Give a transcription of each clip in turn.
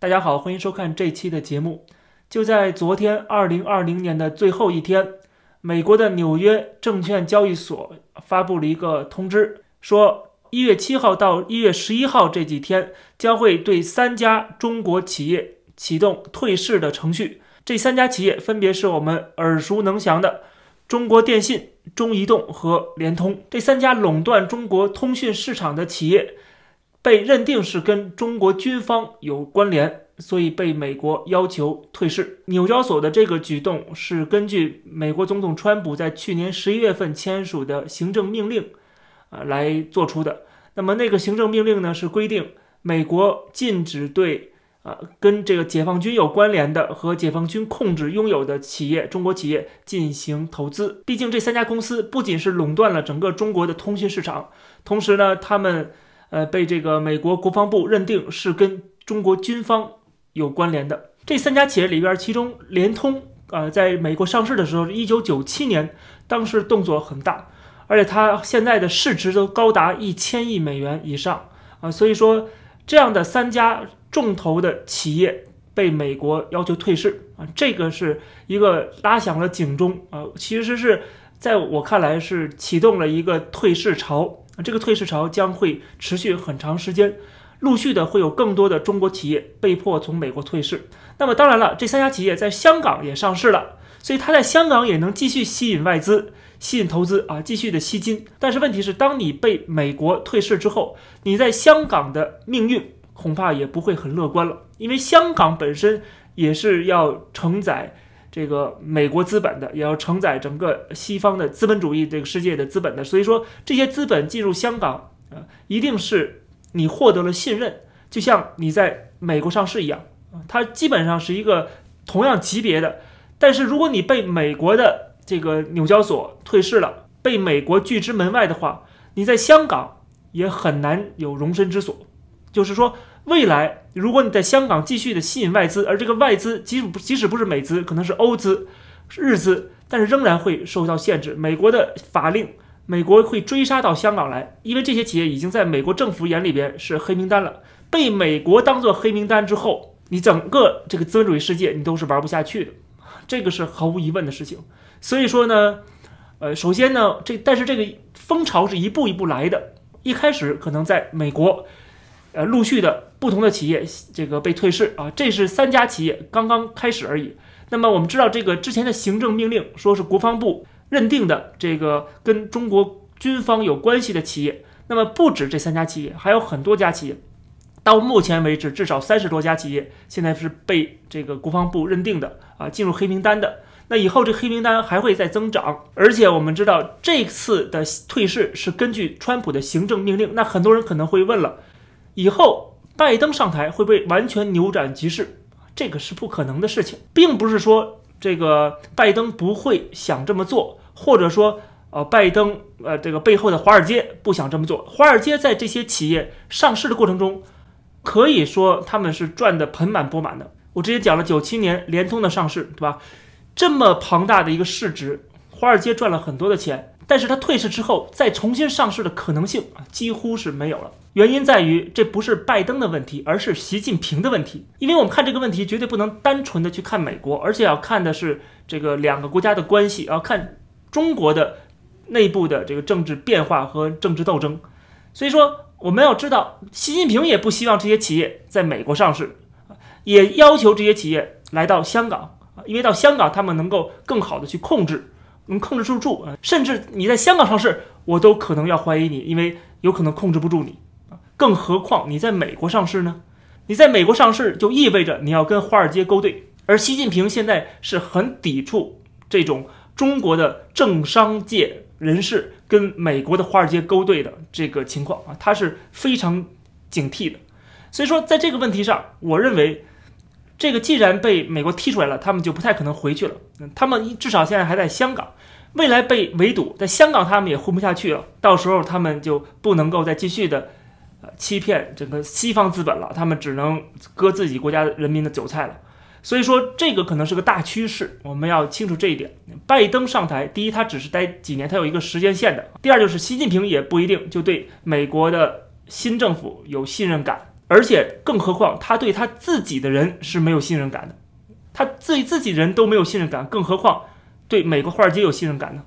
大家好，欢迎收看这期的节目。就在昨天，二零二零年的最后一天，美国的纽约证券交易所发布了一个通知，说一月七号到一月十一号这几天将会对三家中国企业启动退市的程序。这三家企业分别是我们耳熟能详的中国电信、中移动和联通这三家垄断中国通讯市场的企业。被认定是跟中国军方有关联，所以被美国要求退市。纽交所的这个举动是根据美国总统川普在去年十一月份签署的行政命令，啊来做出的。那么那个行政命令呢，是规定美国禁止对啊跟这个解放军有关联的和解放军控制拥有的企业中国企业进行投资。毕竟这三家公司不仅是垄断了整个中国的通讯市场，同时呢，他们。呃，被这个美国国防部认定是跟中国军方有关联的。这三家企业里边，其中联通啊，在美国上市的时候是一九九七年，当时动作很大，而且它现在的市值都高达一千亿美元以上。啊，所以说这样的三家重头的企业被美国要求退市。啊，这个是一个拉响了警钟。啊，其实是在我看来是启动了一个退市潮。这个退市潮将会持续很长时间，陆续的会有更多的中国企业被迫从美国退市。那么当然了，这三家企业在香港也上市了，所以它在香港也能继续吸引外资、吸引投资啊，继续的吸金。但是问题是，当你被美国退市之后，你在香港的命运恐怕也不会很乐观了，因为香港本身也是要承载。这个美国资本的也要承载整个西方的资本主义这个世界的资本的，所以说这些资本进入香港啊，一定是你获得了信任，就像你在美国上市一样，它基本上是一个同样级别的。但是如果你被美国的这个纽交所退市了，被美国拒之门外的话，你在香港也很难有容身之所，就是说。未来，如果你在香港继续的吸引外资，而这个外资即使即使不是美资，可能是欧资、日资，但是仍然会受到限制。美国的法令，美国会追杀到香港来，因为这些企业已经在美国政府眼里边是黑名单了。被美国当做黑名单之后，你整个这个资本主义世界你都是玩不下去的，这个是毫无疑问的事情。所以说呢，呃，首先呢，这但是这个风潮是一步一步来的，一开始可能在美国。呃，陆续的不同的企业这个被退市啊，这是三家企业刚刚开始而已。那么我们知道，这个之前的行政命令说是国防部认定的这个跟中国军方有关系的企业，那么不止这三家企业，还有很多家企业。到目前为止，至少三十多家企业现在是被这个国防部认定的啊，进入黑名单的。那以后这黑名单还会再增长，而且我们知道这次的退市是根据川普的行政命令。那很多人可能会问了。以后拜登上台会不会完全扭转局势？这个是不可能的事情，并不是说这个拜登不会想这么做，或者说呃拜登呃这个背后的华尔街不想这么做。华尔街在这些企业上市的过程中，可以说他们是赚的盆满钵满的。我之前讲了九七年联通的上市，对吧？这么庞大的一个市值，华尔街赚了很多的钱。但是它退市之后再重新上市的可能性啊，几乎是没有了。原因在于这不是拜登的问题，而是习近平的问题。因为我们看这个问题，绝对不能单纯的去看美国，而且要看的是这个两个国家的关系，要看中国的内部的这个政治变化和政治斗争。所以说，我们要知道，习近平也不希望这些企业在美国上市，也要求这些企业来到香港，因为到香港他们能够更好的去控制。能控制住住啊，甚至你在香港上市，我都可能要怀疑你，因为有可能控制不住你啊。更何况你在美国上市呢？你在美国上市就意味着你要跟华尔街勾兑，而习近平现在是很抵触这种中国的政商界人士跟美国的华尔街勾兑的这个情况啊，他是非常警惕的。所以说，在这个问题上，我认为。这个既然被美国踢出来了，他们就不太可能回去了。他们至少现在还在香港，未来被围堵，在香港他们也混不下去了。到时候他们就不能够再继续的，呃，欺骗整个西方资本了。他们只能割自己国家人民的韭菜了。所以说，这个可能是个大趋势，我们要清楚这一点。拜登上台，第一，他只是待几年，他有一个时间线的；第二，就是习近平也不一定就对美国的新政府有信任感。而且更何况他对他自己的人是没有信任感的，他对自己人都没有信任感，更何况对美国华尔街有信任感呢？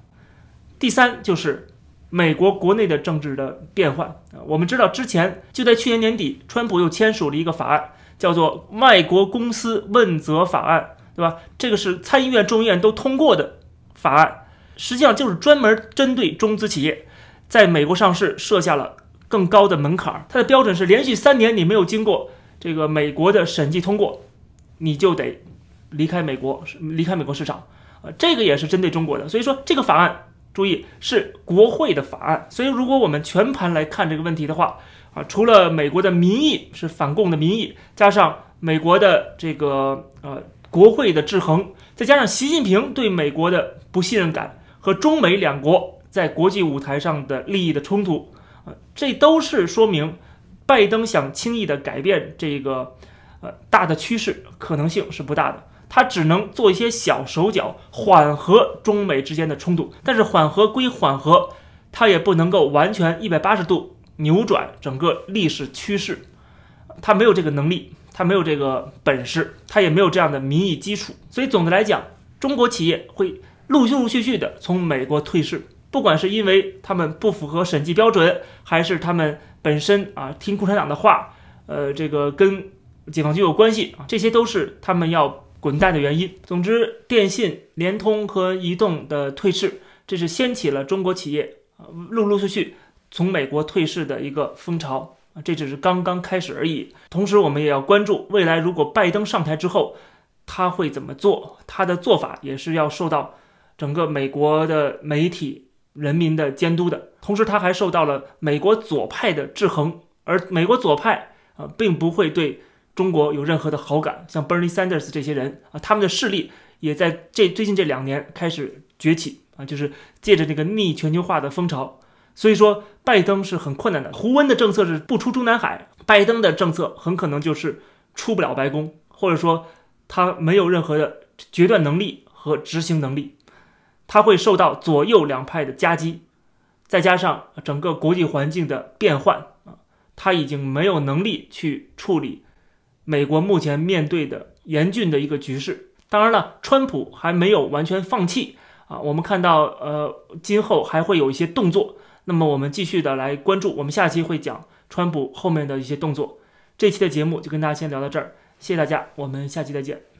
第三就是美国国内的政治的变换啊，我们知道之前就在去年年底，川普又签署了一个法案，叫做《外国公司问责法案》，对吧？这个是参议院、众议院都通过的法案，实际上就是专门针对中资企业在美国上市设下了更高的门槛，它的标准是连续三年你没有经过这个美国的审计通过，你就得离开美国，离开美国市场啊，这个也是针对中国的，所以说这个法案。注意，是国会的法案，所以如果我们全盘来看这个问题的话，啊，除了美国的民意是反共的民意，加上美国的这个呃国会的制衡，再加上习近平对美国的不信任感和中美两国在国际舞台上的利益的冲突，啊，这都是说明拜登想轻易的改变这个呃大的趋势可能性是不大的。他只能做一些小手脚，缓和中美之间的冲突。但是缓和归缓和，他也不能够完全一百八十度扭转整个历史趋势。他没有这个能力，他没有这个本事，他也没有这样的民意基础。所以总的来讲，中国企业会陆陆续续的从美国退市，不管是因为他们不符合审计标准，还是他们本身啊听共产党的话，呃，这个跟解放军有关系啊，这些都是他们要。滚蛋的原因。总之，电信、联通和移动的退市，这是掀起了中国企业陆陆续续从美国退市的一个风潮，这只是刚刚开始而已。同时，我们也要关注未来，如果拜登上台之后，他会怎么做？他的做法也是要受到整个美国的媒体、人民的监督的。同时，他还受到了美国左派的制衡，而美国左派啊，并不会对。中国有任何的好感，像 Bernie Sanders 这些人啊，他们的势力也在这最近这两年开始崛起啊，就是借着这个逆全球化的风潮。所以说，拜登是很困难的。胡温的政策是不出中南海，拜登的政策很可能就是出不了白宫，或者说他没有任何的决断能力和执行能力，他会受到左右两派的夹击，再加上整个国际环境的变换啊，他已经没有能力去处理。美国目前面对的严峻的一个局势，当然了，川普还没有完全放弃啊。我们看到，呃，今后还会有一些动作。那么我们继续的来关注，我们下期会讲川普后面的一些动作。这期的节目就跟大家先聊到这儿，谢谢大家，我们下期再见。